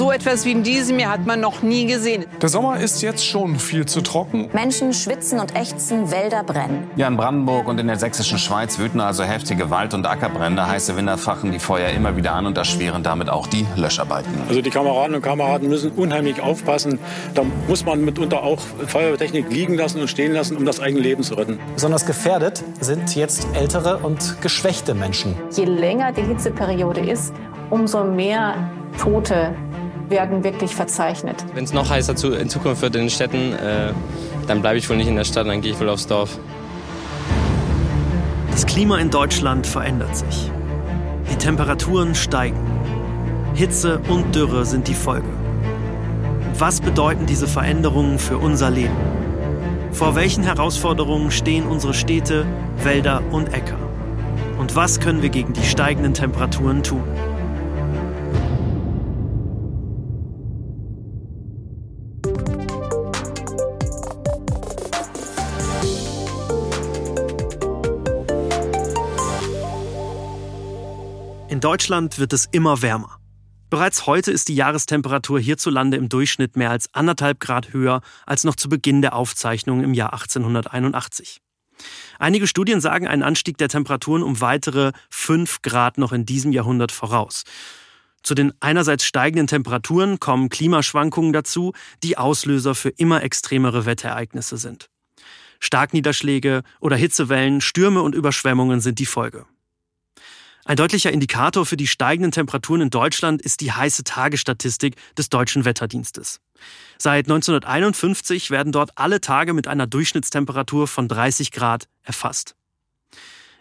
So etwas wie in diesem Jahr hat man noch nie gesehen. Der Sommer ist jetzt schon viel zu trocken. Menschen schwitzen und ächzen, Wälder brennen. Ja, in Brandenburg und in der sächsischen Schweiz wüten also heftige Wald- und Ackerbrände. Heiße Winter fachen die Feuer immer wieder an und erschweren damit auch die Löscharbeiten. Also die Kameraden und Kameraden müssen unheimlich aufpassen. Da muss man mitunter auch Feuertechnik liegen lassen und stehen lassen, um das eigene Leben zu retten. Besonders gefährdet sind jetzt ältere und geschwächte Menschen. Je länger die Hitzeperiode ist, umso mehr Tote werden wirklich verzeichnet. Wenn es noch heißer zu, in Zukunft wird in den Städten, äh, dann bleibe ich wohl nicht in der Stadt, dann gehe ich wohl aufs Dorf. Das Klima in Deutschland verändert sich. Die Temperaturen steigen. Hitze und Dürre sind die Folge. Was bedeuten diese Veränderungen für unser Leben? Vor welchen Herausforderungen stehen unsere Städte, Wälder und Äcker? Und was können wir gegen die steigenden Temperaturen tun? In Deutschland wird es immer wärmer. Bereits heute ist die Jahrestemperatur hierzulande im Durchschnitt mehr als anderthalb Grad höher als noch zu Beginn der Aufzeichnung im Jahr 1881. Einige Studien sagen einen Anstieg der Temperaturen um weitere fünf Grad noch in diesem Jahrhundert voraus. Zu den einerseits steigenden Temperaturen kommen Klimaschwankungen dazu, die Auslöser für immer extremere Wetterereignisse sind. Starkniederschläge oder Hitzewellen, Stürme und Überschwemmungen sind die Folge. Ein deutlicher Indikator für die steigenden Temperaturen in Deutschland ist die heiße Tagestatistik des Deutschen Wetterdienstes. Seit 1951 werden dort alle Tage mit einer Durchschnittstemperatur von 30 Grad erfasst.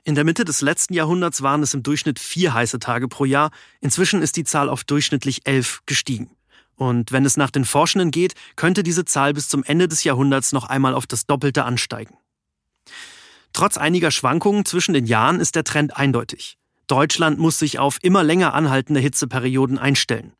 In der Mitte des letzten Jahrhunderts waren es im Durchschnitt vier heiße Tage pro Jahr. Inzwischen ist die Zahl auf durchschnittlich elf gestiegen. Und wenn es nach den Forschenden geht, könnte diese Zahl bis zum Ende des Jahrhunderts noch einmal auf das Doppelte ansteigen. Trotz einiger Schwankungen zwischen den Jahren ist der Trend eindeutig. Deutschland muss sich auf immer länger anhaltende Hitzeperioden einstellen.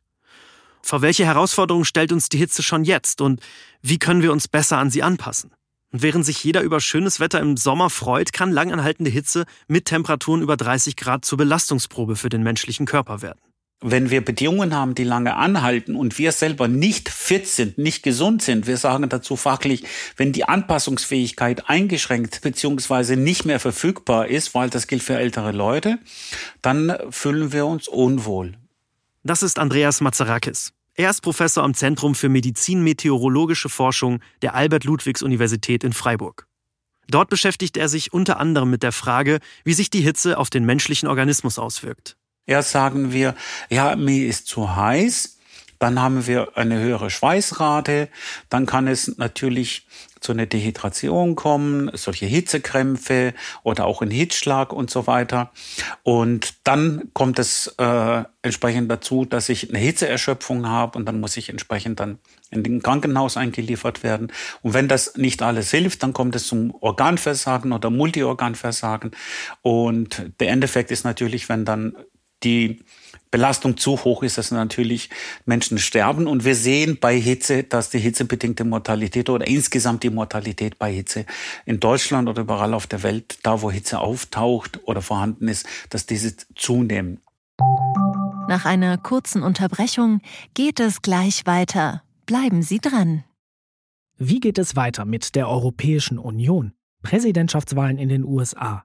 Vor welche Herausforderungen stellt uns die Hitze schon jetzt und wie können wir uns besser an sie anpassen? Und während sich jeder über schönes Wetter im Sommer freut, kann langanhaltende Hitze mit Temperaturen über 30 Grad zur Belastungsprobe für den menschlichen Körper werden wenn wir Bedingungen haben, die lange anhalten und wir selber nicht fit sind, nicht gesund sind, wir sagen dazu fachlich, wenn die Anpassungsfähigkeit eingeschränkt bzw. nicht mehr verfügbar ist, weil das gilt für ältere Leute, dann fühlen wir uns unwohl. Das ist Andreas Mazarakis. Er ist Professor am Zentrum für Medizin-Meteorologische Forschung der Albert-Ludwigs-Universität in Freiburg. Dort beschäftigt er sich unter anderem mit der Frage, wie sich die Hitze auf den menschlichen Organismus auswirkt. Erst sagen wir, ja, mir ist zu heiß. Dann haben wir eine höhere Schweißrate. Dann kann es natürlich zu einer Dehydration kommen, solche Hitzekrämpfe oder auch ein Hitzschlag und so weiter. Und dann kommt es äh, entsprechend dazu, dass ich eine Hitzeerschöpfung habe und dann muss ich entsprechend dann in den Krankenhaus eingeliefert werden. Und wenn das nicht alles hilft, dann kommt es zum Organversagen oder Multiorganversagen. Und der Endeffekt ist natürlich, wenn dann die Belastung zu hoch ist, dass natürlich Menschen sterben. Und wir sehen bei Hitze, dass die hitzebedingte Mortalität oder insgesamt die Mortalität bei Hitze in Deutschland oder überall auf der Welt, da wo Hitze auftaucht oder vorhanden ist, dass diese zunehmen. Nach einer kurzen Unterbrechung geht es gleich weiter. Bleiben Sie dran. Wie geht es weiter mit der Europäischen Union? Präsidentschaftswahlen in den USA.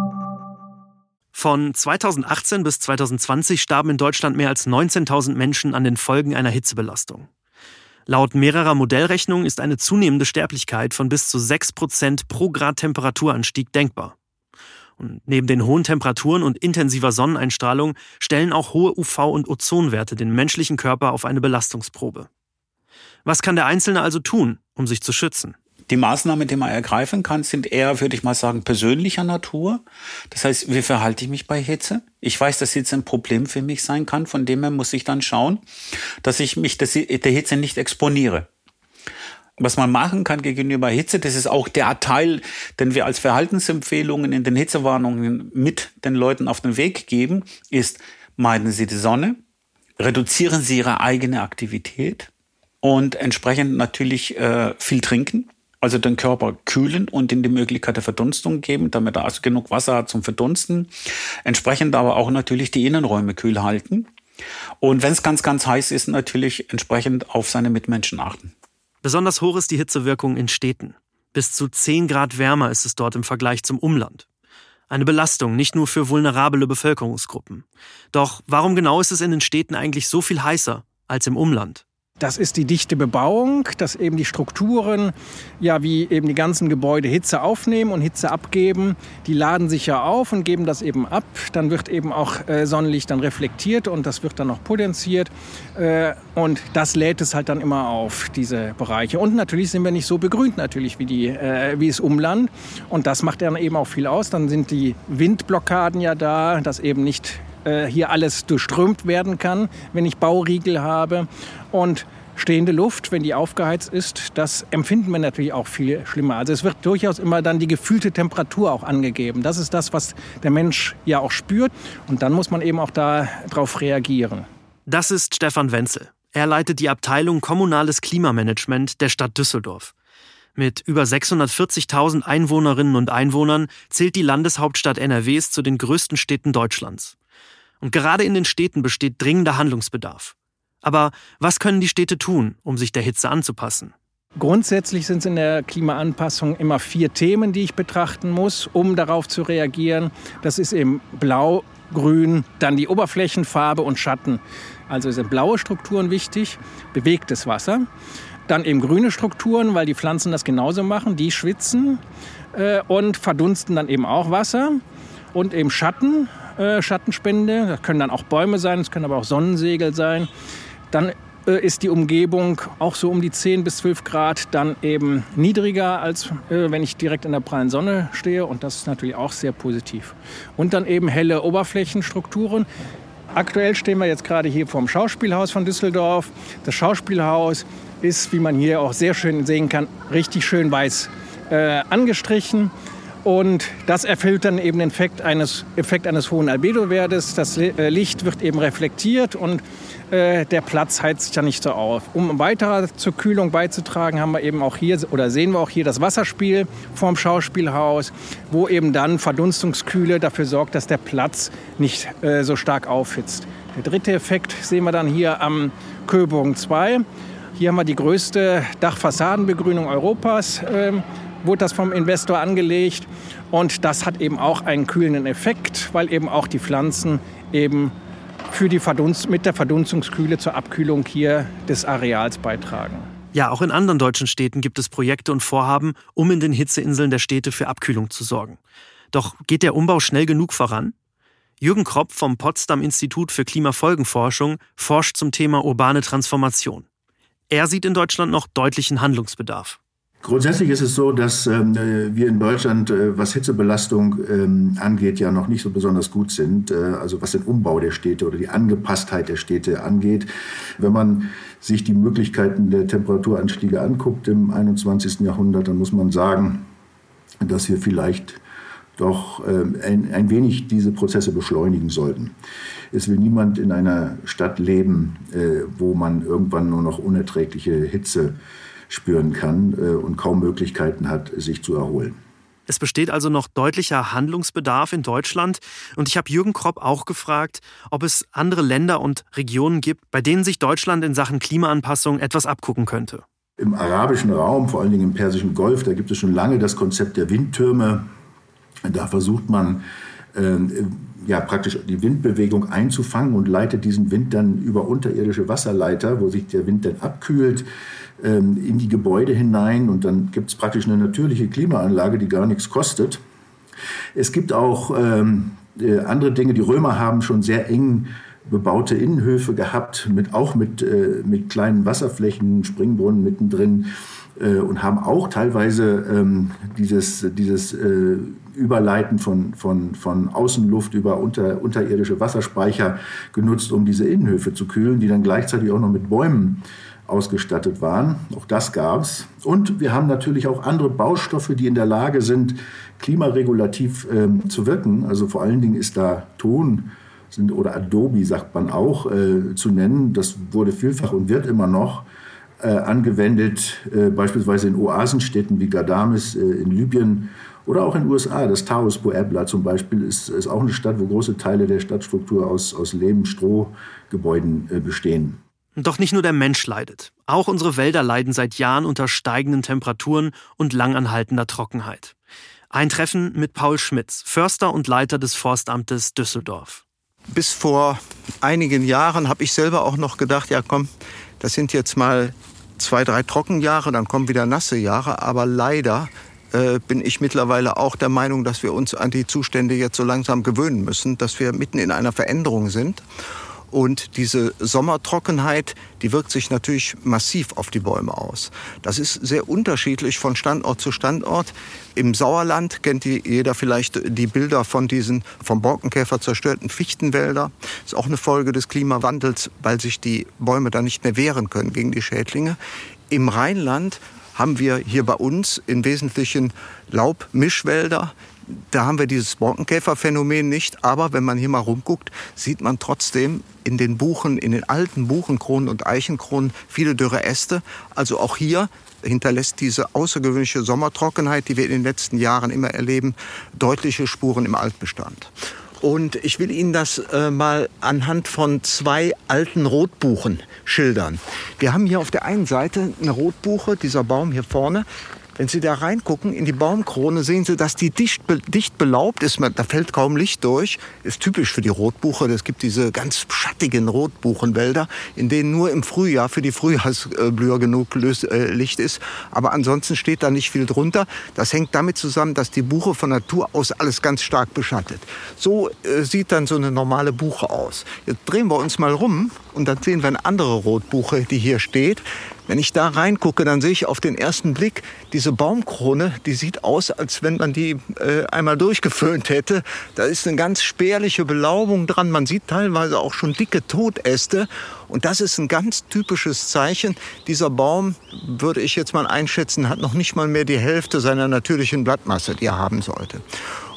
Von 2018 bis 2020 starben in Deutschland mehr als 19.000 Menschen an den Folgen einer Hitzebelastung. Laut mehrerer Modellrechnungen ist eine zunehmende Sterblichkeit von bis zu 6 Prozent pro Grad Temperaturanstieg denkbar. Und neben den hohen Temperaturen und intensiver Sonneneinstrahlung stellen auch hohe UV- und Ozonwerte den menschlichen Körper auf eine Belastungsprobe. Was kann der Einzelne also tun, um sich zu schützen? Die Maßnahmen, die man ergreifen kann, sind eher, würde ich mal sagen, persönlicher Natur. Das heißt, wie verhalte ich mich bei Hitze? Ich weiß, dass Hitze ein Problem für mich sein kann. Von dem her muss ich dann schauen, dass ich mich der Hitze nicht exponiere. was man machen kann gegenüber Hitze, das ist auch der Teil, den wir als Verhaltensempfehlungen in den Hitzewarnungen mit den Leuten auf den Weg geben, ist, meiden Sie die Sonne, reduzieren Sie Ihre eigene Aktivität und entsprechend natürlich äh, viel trinken, also den Körper kühlen und in die Möglichkeit der Verdunstung geben, damit er also genug Wasser hat zum Verdunsten. Entsprechend aber auch natürlich die Innenräume kühl halten. Und wenn es ganz, ganz heiß ist, natürlich entsprechend auf seine Mitmenschen achten. Besonders hoch ist die Hitzewirkung in Städten. Bis zu 10 Grad wärmer ist es dort im Vergleich zum Umland. Eine Belastung nicht nur für vulnerable Bevölkerungsgruppen. Doch warum genau ist es in den Städten eigentlich so viel heißer als im Umland? Das ist die dichte Bebauung, dass eben die Strukturen, ja, wie eben die ganzen Gebäude Hitze aufnehmen und Hitze abgeben. Die laden sich ja auf und geben das eben ab. Dann wird eben auch äh, Sonnenlicht dann reflektiert und das wird dann noch potenziert. Äh, und das lädt es halt dann immer auf, diese Bereiche. Und natürlich sind wir nicht so begrünt natürlich wie, die, äh, wie das Umland. Und das macht dann eben auch viel aus. Dann sind die Windblockaden ja da, dass eben nicht äh, hier alles durchströmt werden kann, wenn ich Bauriegel habe. Und stehende Luft, wenn die aufgeheizt ist, das empfinden wir natürlich auch viel schlimmer. Also es wird durchaus immer dann die gefühlte Temperatur auch angegeben. Das ist das, was der Mensch ja auch spürt. Und dann muss man eben auch darauf reagieren. Das ist Stefan Wenzel. Er leitet die Abteilung Kommunales Klimamanagement der Stadt Düsseldorf. Mit über 640.000 Einwohnerinnen und Einwohnern zählt die Landeshauptstadt NRWs zu den größten Städten Deutschlands. Und gerade in den Städten besteht dringender Handlungsbedarf. Aber was können die Städte tun, um sich der Hitze anzupassen? Grundsätzlich sind es in der Klimaanpassung immer vier Themen, die ich betrachten muss, um darauf zu reagieren. Das ist eben Blau, Grün, dann die Oberflächenfarbe und Schatten. Also sind blaue Strukturen wichtig, bewegtes Wasser. Dann eben grüne Strukturen, weil die Pflanzen das genauso machen, die schwitzen äh, und verdunsten dann eben auch Wasser. Und eben Schatten, äh, Schattenspende. Das können dann auch Bäume sein, es können aber auch Sonnensegel sein. Dann äh, ist die Umgebung auch so um die 10 bis 12 Grad dann eben niedriger, als äh, wenn ich direkt in der prallen Sonne stehe. Und das ist natürlich auch sehr positiv. Und dann eben helle Oberflächenstrukturen. Aktuell stehen wir jetzt gerade hier vorm Schauspielhaus von Düsseldorf. Das Schauspielhaus ist, wie man hier auch sehr schön sehen kann, richtig schön weiß äh, angestrichen. Und das erfüllt dann eben den Effekt eines, Effekt eines hohen Albedo-Wertes. Das äh, Licht wird eben reflektiert und äh, der Platz heizt sich ja nicht so auf. Um weiter zur Kühlung beizutragen, haben wir eben auch hier oder sehen wir auch hier das Wasserspiel vorm Schauspielhaus, wo eben dann Verdunstungskühle dafür sorgt, dass der Platz nicht äh, so stark aufhitzt. Der dritte Effekt sehen wir dann hier am Köbogen 2. Hier haben wir die größte Dachfassadenbegrünung Europas. Äh, wurde das vom Investor angelegt. Und das hat eben auch einen kühlenden Effekt, weil eben auch die Pflanzen eben für die Verdunst mit der Verdunstungskühle zur Abkühlung hier des Areals beitragen. Ja, auch in anderen deutschen Städten gibt es Projekte und Vorhaben, um in den Hitzeinseln der Städte für Abkühlung zu sorgen. Doch geht der Umbau schnell genug voran? Jürgen Kropp vom Potsdam Institut für Klimafolgenforschung forscht zum Thema urbane Transformation. Er sieht in Deutschland noch deutlichen Handlungsbedarf. Grundsätzlich ist es so, dass ähm, wir in Deutschland, äh, was Hitzebelastung ähm, angeht, ja noch nicht so besonders gut sind. Äh, also was den Umbau der Städte oder die Angepasstheit der Städte angeht. Wenn man sich die Möglichkeiten der Temperaturanstiege anguckt im 21. Jahrhundert, dann muss man sagen, dass wir vielleicht doch ähm, ein, ein wenig diese Prozesse beschleunigen sollten. Es will niemand in einer Stadt leben, äh, wo man irgendwann nur noch unerträgliche Hitze spüren kann äh, und kaum Möglichkeiten hat, sich zu erholen. Es besteht also noch deutlicher Handlungsbedarf in Deutschland. Und ich habe Jürgen Kropp auch gefragt, ob es andere Länder und Regionen gibt, bei denen sich Deutschland in Sachen Klimaanpassung etwas abgucken könnte. Im arabischen Raum, vor allen Dingen im Persischen Golf, da gibt es schon lange das Konzept der Windtürme. Da versucht man ja, praktisch die Windbewegung einzufangen und leitet diesen Wind dann über unterirdische Wasserleiter, wo sich der Wind dann abkühlt, ähm, in die Gebäude hinein. Und dann gibt es praktisch eine natürliche Klimaanlage, die gar nichts kostet. Es gibt auch ähm, äh, andere Dinge. Die Römer haben schon sehr eng bebaute Innenhöfe gehabt, mit, auch mit, äh, mit kleinen Wasserflächen, Springbrunnen mittendrin äh, und haben auch teilweise ähm, dieses, dieses äh, Überleiten von, von, von Außenluft über unter, unterirdische Wasserspeicher genutzt, um diese Innenhöfe zu kühlen, die dann gleichzeitig auch noch mit Bäumen ausgestattet waren. Auch das gab es. Und wir haben natürlich auch andere Baustoffe, die in der Lage sind, klimaregulativ ähm, zu wirken. Also vor allen Dingen ist da Ton sind, oder Adobe sagt man auch äh, zu nennen. Das wurde vielfach und wird immer noch äh, angewendet, äh, beispielsweise in Oasenstädten wie Gadames äh, in Libyen oder auch in den USA. Das Taos Puebla zum Beispiel ist, ist auch eine Stadt, wo große Teile der Stadtstruktur aus, aus Lehm, Strohgebäuden äh, bestehen. Doch nicht nur der Mensch leidet. Auch unsere Wälder leiden seit Jahren unter steigenden Temperaturen und langanhaltender Trockenheit. Ein Treffen mit Paul Schmitz, Förster und Leiter des Forstamtes Düsseldorf. Bis vor einigen Jahren habe ich selber auch noch gedacht, ja komm, das sind jetzt mal zwei, drei Trockenjahre, dann kommen wieder nasse Jahre. Aber leider äh, bin ich mittlerweile auch der Meinung, dass wir uns an die Zustände jetzt so langsam gewöhnen müssen, dass wir mitten in einer Veränderung sind. Und diese Sommertrockenheit, die wirkt sich natürlich massiv auf die Bäume aus. Das ist sehr unterschiedlich von Standort zu Standort. Im Sauerland kennt jeder vielleicht die Bilder von diesen vom Borkenkäfer zerstörten Fichtenwälder. Das ist auch eine Folge des Klimawandels, weil sich die Bäume da nicht mehr wehren können gegen die Schädlinge. Im Rheinland haben wir hier bei uns im Wesentlichen Laubmischwälder. Da haben wir dieses Borkenkäferphänomen nicht, aber wenn man hier mal rumguckt, sieht man trotzdem in den Buchen, in den alten Buchenkronen und Eichenkronen viele dürre Äste. Also auch hier hinterlässt diese außergewöhnliche Sommertrockenheit, die wir in den letzten Jahren immer erleben, deutliche Spuren im Altbestand. Und ich will Ihnen das äh, mal anhand von zwei alten Rotbuchen schildern. Wir haben hier auf der einen Seite eine Rotbuche, dieser Baum hier vorne, wenn Sie da reingucken in die Baumkrone, sehen Sie, dass die dicht, dicht belaubt ist. Da fällt kaum Licht durch. Ist typisch für die Rotbuche. Es gibt diese ganz schattigen Rotbuchenwälder, in denen nur im Frühjahr für die Frühjahrsblüher genug äh, Licht ist. Aber ansonsten steht da nicht viel drunter. Das hängt damit zusammen, dass die Buche von Natur aus alles ganz stark beschattet. So äh, sieht dann so eine normale Buche aus. Jetzt drehen wir uns mal rum und dann sehen wir eine andere Rotbuche, die hier steht. Wenn ich da reingucke, dann sehe ich auf den ersten Blick diese Baumkrone, die sieht aus, als wenn man die äh, einmal durchgeföhnt hätte. Da ist eine ganz spärliche Belaubung dran. Man sieht teilweise auch schon dicke Totäste. Und das ist ein ganz typisches Zeichen. Dieser Baum, würde ich jetzt mal einschätzen, hat noch nicht mal mehr die Hälfte seiner natürlichen Blattmasse, die er haben sollte.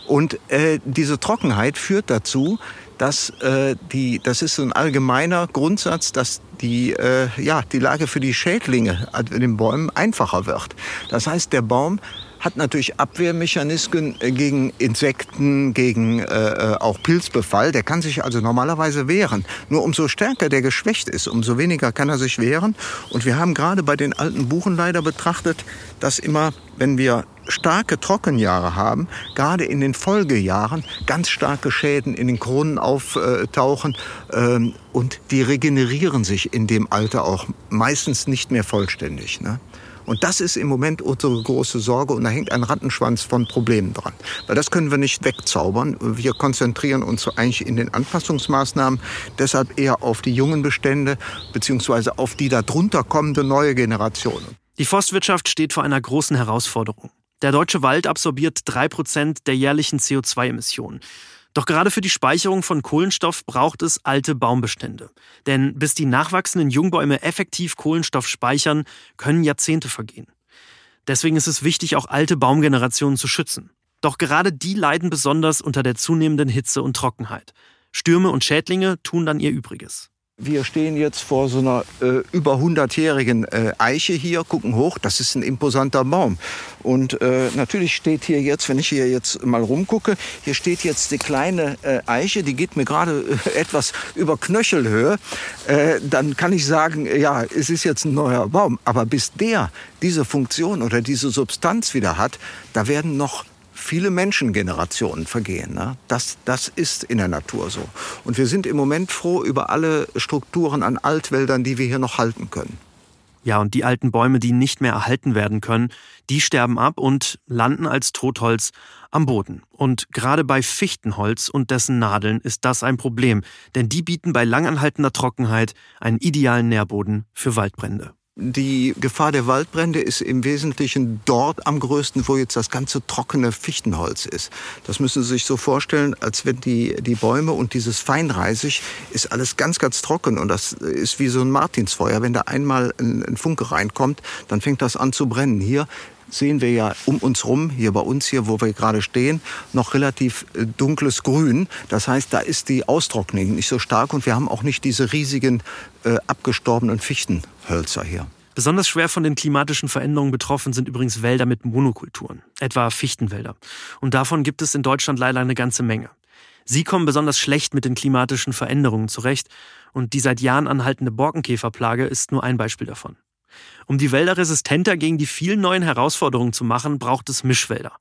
Und äh, diese Trockenheit führt dazu, dass äh, die, das ist so ein allgemeiner Grundsatz, dass die, äh, ja, die Lage für die Schädlinge an den Bäumen einfacher wird. Das heißt, der Baum hat natürlich Abwehrmechanismen gegen Insekten, gegen äh, äh, auch Pilzbefall. Der kann sich also normalerweise wehren. Nur umso stärker der geschwächt ist, umso weniger kann er sich wehren. Und wir haben gerade bei den alten Buchen leider betrachtet, dass immer, wenn wir starke Trockenjahre haben, gerade in den Folgejahren ganz starke Schäden in den Kronen auftauchen ähm, und die regenerieren sich in dem Alter auch meistens nicht mehr vollständig. Ne? Und das ist im Moment unsere große Sorge und da hängt ein Rattenschwanz von Problemen dran. Weil das können wir nicht wegzaubern. Wir konzentrieren uns eigentlich in den Anpassungsmaßnahmen deshalb eher auf die jungen Bestände beziehungsweise auf die darunter kommende neue Generation. Die Forstwirtschaft steht vor einer großen Herausforderung. Der deutsche Wald absorbiert drei Prozent der jährlichen CO2-Emissionen. Doch gerade für die Speicherung von Kohlenstoff braucht es alte Baumbestände. Denn bis die nachwachsenden Jungbäume effektiv Kohlenstoff speichern, können Jahrzehnte vergehen. Deswegen ist es wichtig, auch alte Baumgenerationen zu schützen. Doch gerade die leiden besonders unter der zunehmenden Hitze und Trockenheit. Stürme und Schädlinge tun dann ihr Übriges. Wir stehen jetzt vor so einer äh, über 100-jährigen äh, Eiche hier, gucken hoch, das ist ein imposanter Baum. Und äh, natürlich steht hier jetzt, wenn ich hier jetzt mal rumgucke, hier steht jetzt die kleine äh, Eiche, die geht mir gerade äh, etwas über Knöchelhöhe. Äh, dann kann ich sagen, ja, es ist jetzt ein neuer Baum. Aber bis der diese Funktion oder diese Substanz wieder hat, da werden noch viele Menschengenerationen vergehen. Ne? Das, das ist in der Natur so. Und wir sind im Moment froh über alle Strukturen an Altwäldern, die wir hier noch halten können. Ja, und die alten Bäume, die nicht mehr erhalten werden können, die sterben ab und landen als Totholz am Boden. Und gerade bei Fichtenholz und dessen Nadeln ist das ein Problem, denn die bieten bei langanhaltender Trockenheit einen idealen Nährboden für Waldbrände. Die Gefahr der Waldbrände ist im Wesentlichen dort am größten, wo jetzt das ganze trockene Fichtenholz ist. Das müssen Sie sich so vorstellen, als wenn die, die Bäume und dieses Feinreisig ist alles ganz, ganz trocken. Und das ist wie so ein Martinsfeuer. Wenn da einmal ein, ein Funke reinkommt, dann fängt das an zu brennen. Hier sehen wir ja um uns rum, hier bei uns hier, wo wir gerade stehen, noch relativ äh, dunkles Grün. Das heißt, da ist die Austrocknung nicht so stark und wir haben auch nicht diese riesigen äh, abgestorbenen Fichtenhölzer hier. Besonders schwer von den klimatischen Veränderungen betroffen sind übrigens Wälder mit Monokulturen, etwa Fichtenwälder. Und davon gibt es in Deutschland leider eine ganze Menge. Sie kommen besonders schlecht mit den klimatischen Veränderungen zurecht und die seit Jahren anhaltende Borkenkäferplage ist nur ein Beispiel davon. Um die Wälder resistenter gegen die vielen neuen Herausforderungen zu machen, braucht es Mischwälder.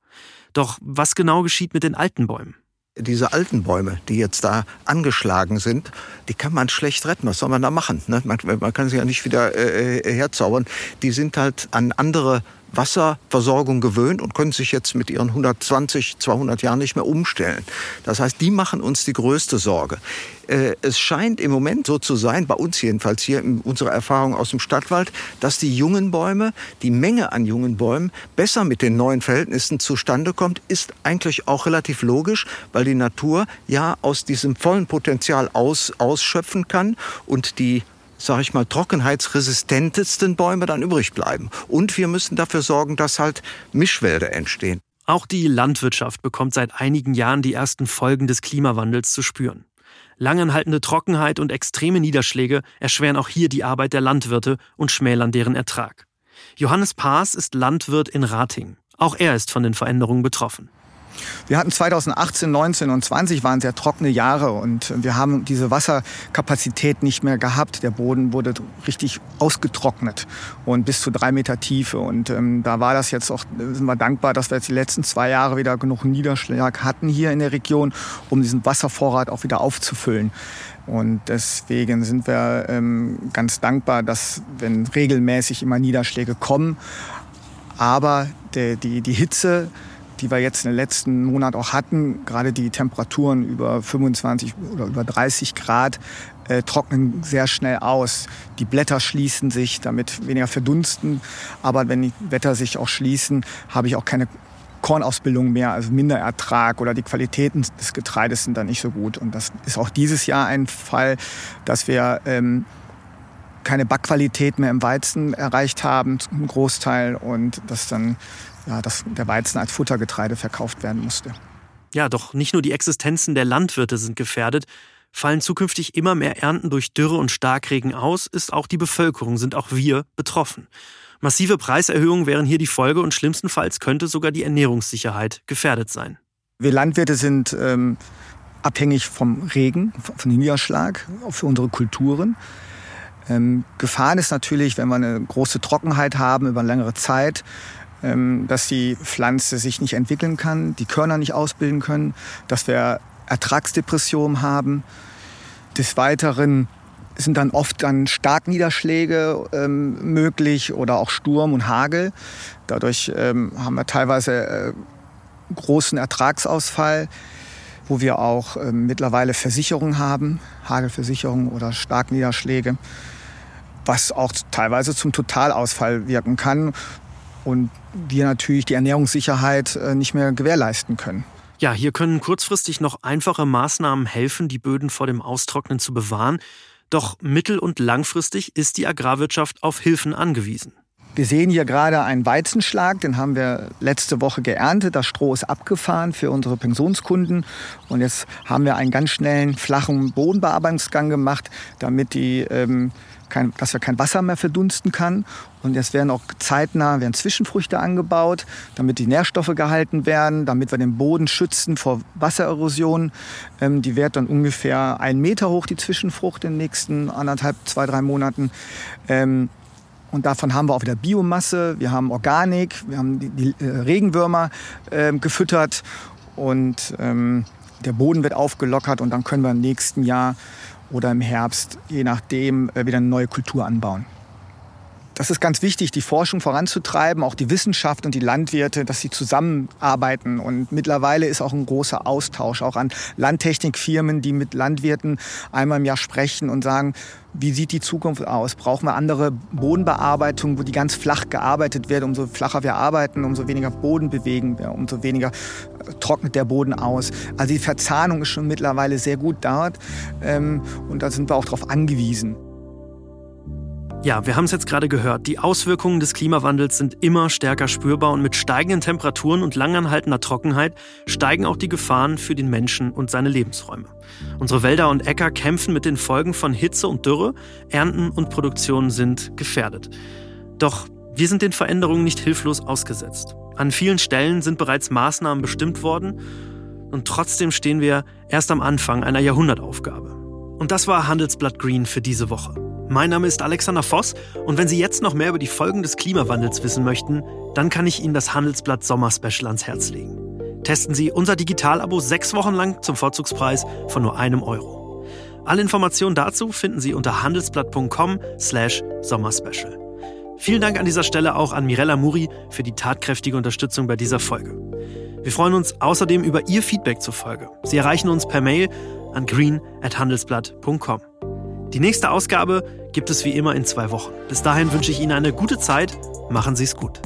Doch was genau geschieht mit den alten Bäumen? diese alten Bäume, die jetzt da angeschlagen sind, die kann man schlecht retten. Was soll man da machen? Ne? Man, kann sie ja nicht wieder äh, äh herzaubern. Die sind halt an andere Wasserversorgung gewöhnt und können sich jetzt mit ihren 120, 200 Jahren nicht mehr umstellen. Das heißt, die machen uns die größte Sorge. Äh, es scheint im Moment so zu sein, bei uns jedenfalls hier in unserer Erfahrung aus dem Stadtwald, dass die jungen Bäume, die Menge an jungen Bäumen besser mit den neuen Verhältnissen zustande kommt, ist eigentlich auch relativ logisch, weil die Natur ja aus diesem vollen Potenzial aus, ausschöpfen kann und die sage ich mal, trockenheitsresistentesten Bäume dann übrig bleiben. Und wir müssen dafür sorgen, dass halt Mischwälder entstehen. Auch die Landwirtschaft bekommt seit einigen Jahren die ersten Folgen des Klimawandels zu spüren. Langanhaltende Trockenheit und extreme Niederschläge erschweren auch hier die Arbeit der Landwirte und schmälern deren Ertrag. Johannes Paas ist Landwirt in Rating. Auch er ist von den Veränderungen betroffen. Wir hatten 2018, 19 und 20 waren sehr trockene Jahre und wir haben diese Wasserkapazität nicht mehr gehabt. Der Boden wurde richtig ausgetrocknet und bis zu drei Meter Tiefe. Und ähm, da war das jetzt auch, sind wir dankbar, dass wir jetzt die letzten zwei Jahre wieder genug Niederschlag hatten hier in der Region, um diesen Wasservorrat auch wieder aufzufüllen. Und deswegen sind wir ähm, ganz dankbar, dass wenn regelmäßig immer Niederschläge kommen, aber der, die, die Hitze die wir jetzt in den letzten Monaten auch hatten, gerade die Temperaturen über 25 oder über 30 Grad, äh, trocknen sehr schnell aus. Die Blätter schließen sich, damit weniger verdunsten. Aber wenn die Blätter sich auch schließen, habe ich auch keine Kornausbildung mehr, also Minderertrag oder die Qualitäten des Getreides sind dann nicht so gut. Und das ist auch dieses Jahr ein Fall, dass wir ähm, keine Backqualität mehr im Weizen erreicht haben, zum Großteil, und dass dann ja, dass der Weizen als Futtergetreide verkauft werden musste. Ja, doch nicht nur die Existenzen der Landwirte sind gefährdet. Fallen zukünftig immer mehr Ernten durch Dürre und Starkregen aus, ist auch die Bevölkerung, sind auch wir betroffen. Massive Preiserhöhungen wären hier die Folge und schlimmstenfalls könnte sogar die Ernährungssicherheit gefährdet sein. Wir Landwirte sind ähm, abhängig vom Regen, vom Niederschlag, für unsere Kulturen. Ähm, Gefahren ist natürlich, wenn wir eine große Trockenheit haben über eine längere Zeit, dass die Pflanze sich nicht entwickeln kann, die Körner nicht ausbilden können, dass wir Ertragsdepressionen haben. Des Weiteren sind dann oft dann Starkniederschläge ähm, möglich oder auch Sturm und Hagel. Dadurch ähm, haben wir teilweise äh, großen Ertragsausfall, wo wir auch äh, mittlerweile Versicherungen haben, Hagelversicherungen oder Starkniederschläge, was auch teilweise zum Totalausfall wirken kann und wir natürlich die Ernährungssicherheit äh, nicht mehr gewährleisten können. Ja, hier können kurzfristig noch einfache Maßnahmen helfen, die Böden vor dem Austrocknen zu bewahren. Doch mittel- und langfristig ist die Agrarwirtschaft auf Hilfen angewiesen. Wir sehen hier gerade einen Weizenschlag, den haben wir letzte Woche geerntet. Das Stroh ist abgefahren für unsere Pensionskunden. Und jetzt haben wir einen ganz schnellen, flachen Bodenbearbeitungsgang gemacht, damit die ähm, kein, dass wir kein Wasser mehr verdunsten kann. Und jetzt werden auch zeitnah werden Zwischenfrüchte angebaut, damit die Nährstoffe gehalten werden, damit wir den Boden schützen vor Wassererosion. Ähm, die wird dann ungefähr einen Meter hoch, die Zwischenfrucht in den nächsten anderthalb, zwei, drei Monaten. Ähm, und davon haben wir auch wieder Biomasse, wir haben Organik, wir haben die, die äh, Regenwürmer äh, gefüttert und ähm, der Boden wird aufgelockert und dann können wir im nächsten Jahr oder im Herbst, je nachdem, äh, wieder eine neue Kultur anbauen. Das ist ganz wichtig, die Forschung voranzutreiben, auch die Wissenschaft und die Landwirte, dass sie zusammenarbeiten. Und mittlerweile ist auch ein großer Austausch, auch an Landtechnikfirmen, die mit Landwirten einmal im Jahr sprechen und sagen, wie sieht die Zukunft aus? Brauchen wir andere Bodenbearbeitung, wo die ganz flach gearbeitet wird? Umso flacher wir arbeiten, umso weniger Boden bewegen wir, umso weniger äh, trocknet der Boden aus. Also die Verzahnung ist schon mittlerweile sehr gut dort ähm, und da sind wir auch darauf angewiesen. Ja, wir haben es jetzt gerade gehört. Die Auswirkungen des Klimawandels sind immer stärker spürbar und mit steigenden Temperaturen und langanhaltender Trockenheit steigen auch die Gefahren für den Menschen und seine Lebensräume. Unsere Wälder und Äcker kämpfen mit den Folgen von Hitze und Dürre, Ernten und Produktion sind gefährdet. Doch wir sind den Veränderungen nicht hilflos ausgesetzt. An vielen Stellen sind bereits Maßnahmen bestimmt worden und trotzdem stehen wir erst am Anfang einer Jahrhundertaufgabe. Und das war Handelsblatt Green für diese Woche. Mein Name ist Alexander Voss und wenn Sie jetzt noch mehr über die Folgen des Klimawandels wissen möchten, dann kann ich Ihnen das Handelsblatt Sommerspecial ans Herz legen. Testen Sie unser Digital-Abo sechs Wochen lang zum Vorzugspreis von nur einem Euro. Alle Informationen dazu finden Sie unter handelsblatt.com/slash sommerspecial. Vielen Dank an dieser Stelle auch an Mirella Muri für die tatkräftige Unterstützung bei dieser Folge. Wir freuen uns außerdem über Ihr Feedback zur Folge. Sie erreichen uns per Mail an green@handelsblatt.com. Die nächste Ausgabe gibt es wie immer in zwei Wochen. Bis dahin wünsche ich Ihnen eine gute Zeit. Machen Sie es gut.